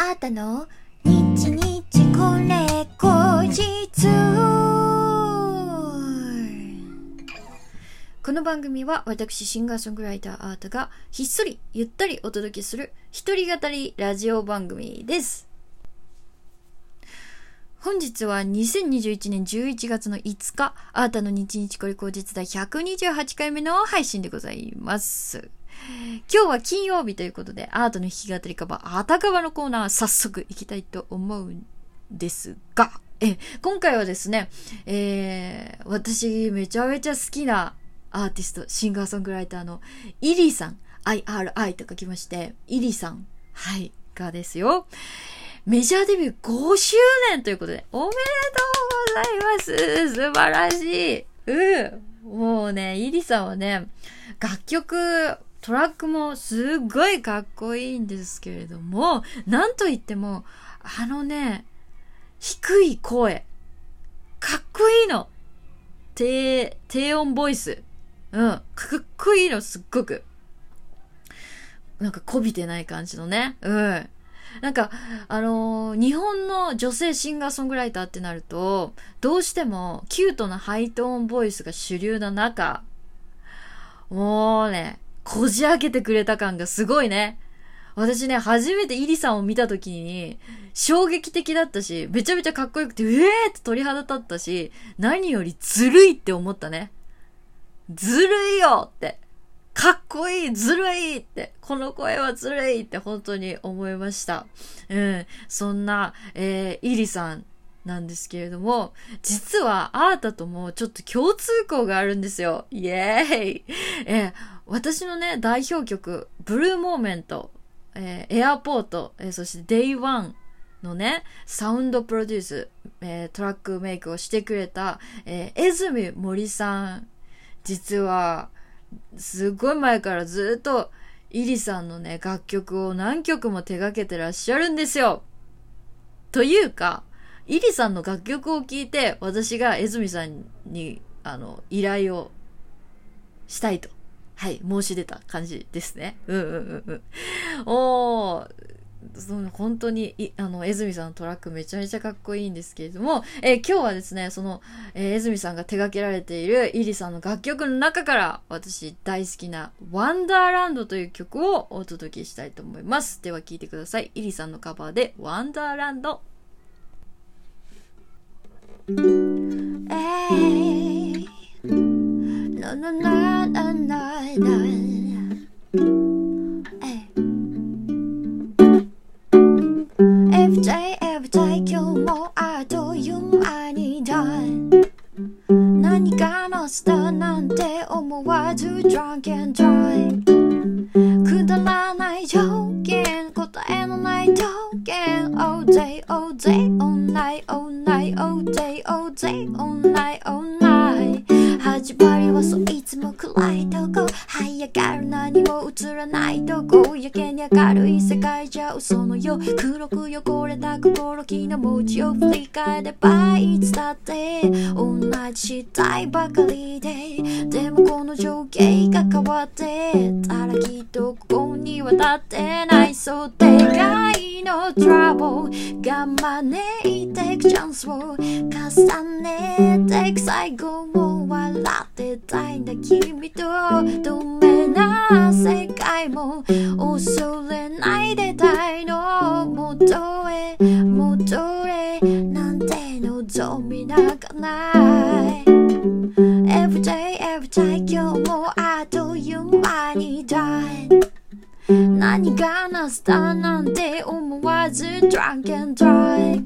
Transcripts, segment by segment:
あーたの？日日これ後日。この番組は私シンガーソングライターアートがひっそりゆったりお届けする一人語りラジオ番組です。本日は2021年11月の5日、アータの日日これ口実第128回目の配信でございます。今日は金曜日ということで、アートの弾き語りカバー、あたかばのコーナー、早速行きたいと思うんですが、え、今回はですね、えー、私めちゃめちゃ好きなアーティスト、シンガーソングライターのイリーさん、IRI と書きまして、イリーさん、はい、がですよ。メジャーデビュー5周年ということで、おめでとうございます。素晴らしい。うん。もうね、イリーさんはね、楽曲、トラックもすっごいかっこいいんですけれども、なんといっても、あのね、低い声、かっこいいの低、低音ボイス。うん。かっこいいの、すっごく。なんか、こびてない感じのね。うん。なんか、あのー日本の女性シンガーソングライターってなると、どうしてもキュートなハイトーンボイスが主流な中、もうね、こじ開けてくれた感がすごいね。私ね、初めてイリさんを見た時に、衝撃的だったし、めちゃめちゃかっこよくて、うえーって鳥肌立ったし、何よりずるいって思ったね。ずるいよって。かっこいいずるいって、この声はずるいって本当に思いました。うん。そんな、えー、イリさんなんですけれども、実はアータともちょっと共通項があるんですよ。イエーイえー私のね、代表曲、 Blue Moment、えー Airport、えーそして Day One のね、サウンドプロデュース、えートラックメイクをしてくれた、えー、江住森さん。実は、すっごい前からずっと、 iri さんのね、楽曲を何曲も手掛けてらっしゃるんですよ。というか、イリさんの楽曲を聴いて、私が江住さんに、あの、依頼をしたいと。はい、申し出た感じですね。うんうんうんうん。おー、そう本当に、あの、江住さんのトラックめちゃめちゃかっこいいんですけれども、えー今日はですね、その、えー江住さんが手掛けられているイリさんの楽曲の中から、私大好きなワンダーランドという曲をお届けしたいと思います。では聴いてください。イリさんのカバーでワンダーランド。Hey, no, no, no, no, no, no. 始まりはそういつも暗いとこ。這い上がる何も映らないとこ。やけに明るい世界じゃ嘘のよ黒く汚れた心気の持ちを振り返ればいつだって。同じしたいばかりで。でもこの情景が変わって。たらきっとここには立ってない。そうでかいのトラブルが招いてくチャンスを重ねてく最後を笑ってたいんだ。君と透明な世界も。恐れないでたいの。元へ戻れなんて望みなんかない。何がなスターなんて思わず drunk and drive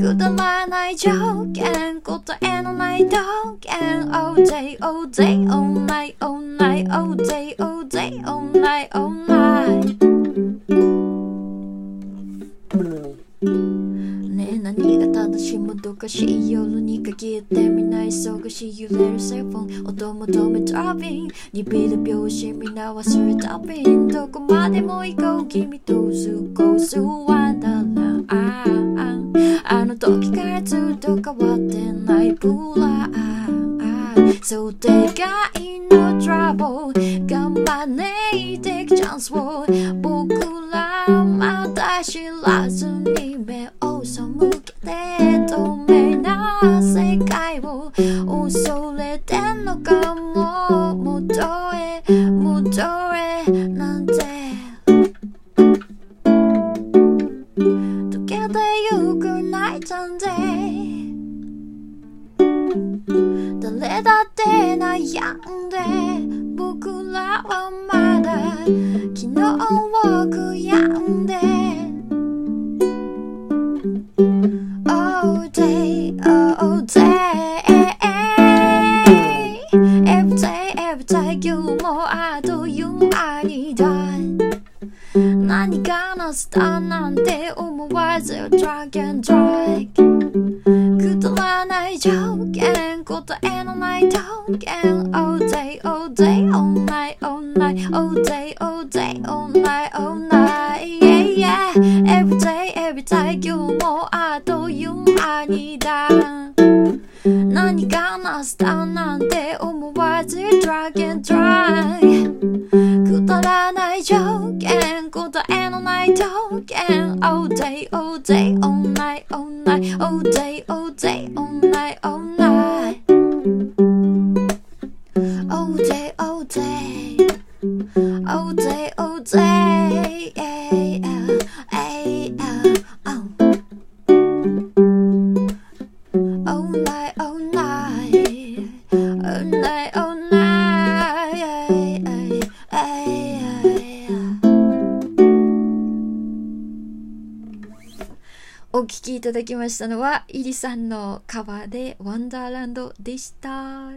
くだらない条件答えのない条件 All day, all day, all night, all night, all day, all day, all night, all night どかしい夜に限ってみんな忙しい揺れるセルフォン音求めたびにビる拍子みんな忘れたびんどこまでも行こう君と過ごすワンダーランあの時からずっと変わってないプラ。ンそうでかいのトラブルが招いてくチャンスを僕らまた知らずに。かのスターなんて思わず Drag and drag くだらない条件答えのない条件 All day, all day, all night, all night All day, all day, all night, all night Yeah, yeah Every day, every day 今日 All day, all night, all night All day, all day, all night, all night お聴きいただきましたのは、イリさんのカバーでワンダーランドでした。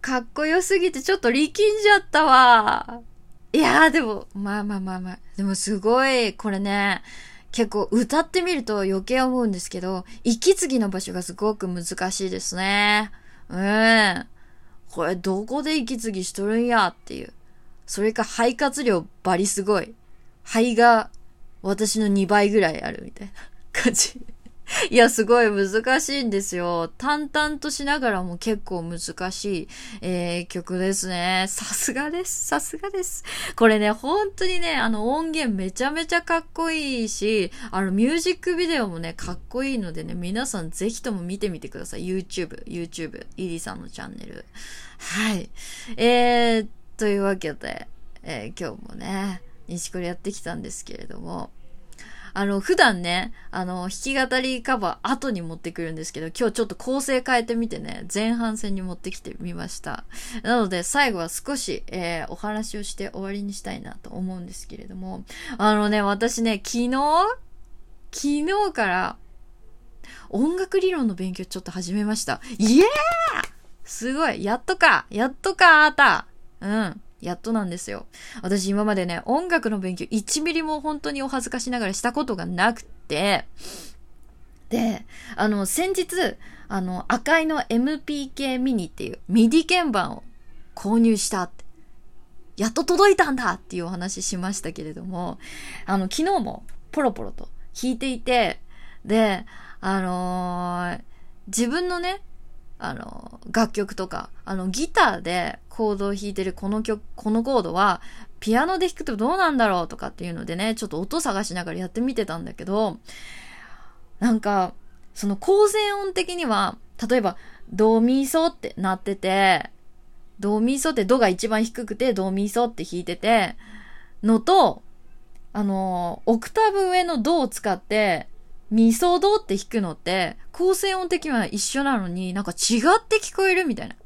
かっこよすぎてちょっと力んじゃったわ。いやーでも、まあまあまあまあ。でもすごい、これね、結構歌ってみると余計思うんですけど、息継ぎの場所がすごく難しいですね。うん。これどこで息継ぎしとるんやっていう。それか肺活量バリすごい。肺が私の2倍ぐらいあるみたいな感じ。いや、すごい難しいんですよ。淡々としながらも結構難しい、えー曲ですね。さすがです。さすがです。これね、本当にね、あの音源めちゃめちゃかっこいいし、あのミュージックビデオもね、かっこいいのでね、皆さんぜひとも見てみてください。YouTube、YouTube、イリさんのチャンネル。はい。えー、というわけで、えー今日もね、西これやってきたんですけれども、あの、普段ね、あの、弾き語りカバー後に持ってくるんですけど、今日ちょっと構成変えてみてね、前半戦に持ってきてみました。なので、最後は少し、えーお話をして終わりにしたいなと思うんですけれども、あのね、私ね、昨日昨日から、音楽理論の勉強ちょっと始めました。イエーすごいやっとかやっとかあったうん。やっとなんですよ。私今までね、音楽の勉強1ミリも本当にお恥ずかしながらしたことがなくて、で、あの、先日、あの、赤いの MPK ミニっていう MIDI 鍵盤を購入したって。やっと届いたんだっていうお話しましたけれども、あの、昨日もポロポロと弾いていて、で、あのー自分のね、あの、楽曲とか、あの、ギターでコードを弾いてるこの曲、このコードは、ピアノで弾くとどうなんだろうとかっていうのでね、ちょっと音探しながらやってみてたんだけど、なんか、その構成音的には、例えば、ドミソってなってて、ドミソってドが一番低くて、ドミソって弾いてて、のと、あの、オクターブ上のドを使って、ミソドって弾くのって、構成音的には一緒なのになんか違って聞こえるみたいな。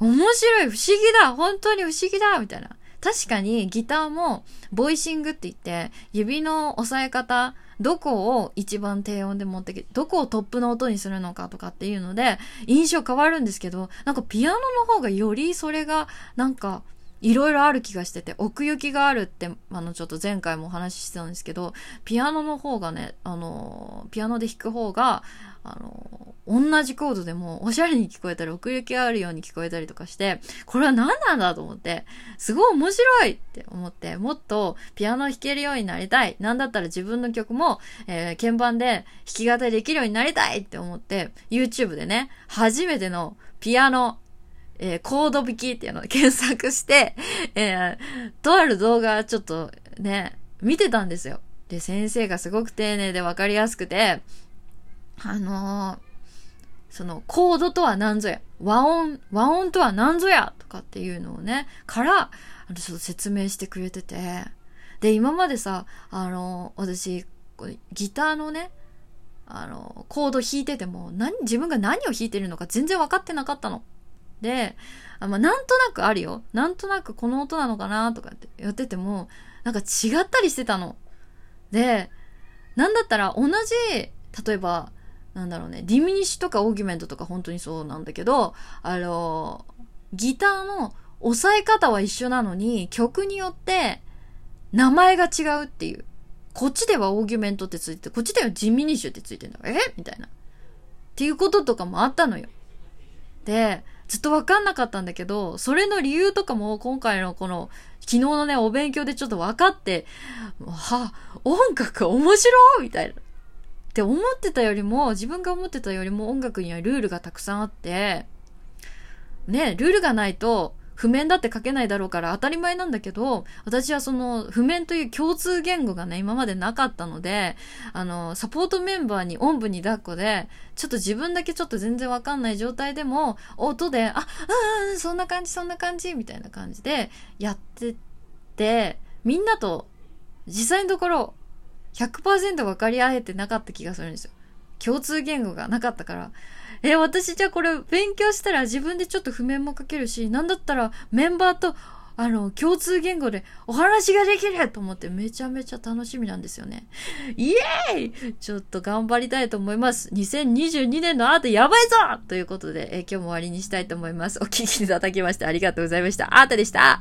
面白い、不思議だ、本当に不思議だ、みたいな。確かにギターもボイシングって言って指の押さえ方どこを一番低音で持ってきてどこをトップの音にするのかとかっていうので印象変わるんですけどなんかピアノの方がよりそれがなんかいろいろある気がしてて奥行きがあるってあのちょっと前回もお話ししてたんですけどピアノの方がねあのピアノで弾く方があの同じコードでもおしゃれに聞こえたり奥行きがあるように聞こえたりとかしてこれは何なんだと思ってすごい面白いって思ってもっとピアノ弾けるようになりたい。なんだったら自分の曲も、えー鍵盤で弾き語りできるようになりたいって思って YouTube でね初めてのピアノえーコード弾きっていうのを検索して、えーとある動画ちょっとね、見てたんですよ。で、先生がすごく丁寧でわかりやすくて、あのーその、コードとは何ぞや、和音、和音とは何ぞや、とかっていうのをね、から、あの、ちょっと説明してくれてて、で、今までさ、あの、私、ギターのね、あの、コード弾いてても、何、自分が何を弾いてるのか全然分かってなかったの。で、あまあ、なんとなくあるよ。なんとなくこの音なのかなとかってやってても、なんか違ったりしてたの。で、なんだったら同じ、例えば、なんだろうね、ディミニッシュとかオーギュメントとか本当にそうなんだけど、あの、ギターの押さえ方は一緒なのに、曲によって名前が違うっていう。こっちではオーギュメントってついてこっちではディミニッシュってついてんだ。え？みたいな。っていうこととかもあったのよ。で、ずっとわかんなかったんだけど、それの理由とかも今回のこの、昨日のね、お勉強でちょっと分かって、は、音楽面白いみたいな。って思ってたよりも、自分が思ってたよりも音楽にはルールがたくさんあって、ね、ルールがないと、譜面だって書けないだろうから当たり前なんだけど、私はその譜面という共通言語がね、今までなかったので、あの、サポートメンバーにおんぶに抱っこで、ちょっと自分だけちょっと全然わかんない状態でも、音で、あ、うん、そんな感じ、そんな感じ、みたいな感じでやってって、みんなと実際のところ100%分かり合えてなかった気がするんですよ。共通言語がなかったから。え、私じゃあこれ勉強したら自分でちょっと譜面も書けるし、なんだったらメンバーとあの、共通言語でお話ができると思ってめちゃめちゃ楽しみなんですよね。イエーイちょっと頑張りたいと思います。2022年のアートやばいぞということで、え今日も終わりにしたいと思います。お聞きいただきましてありがとうございました。アートでした。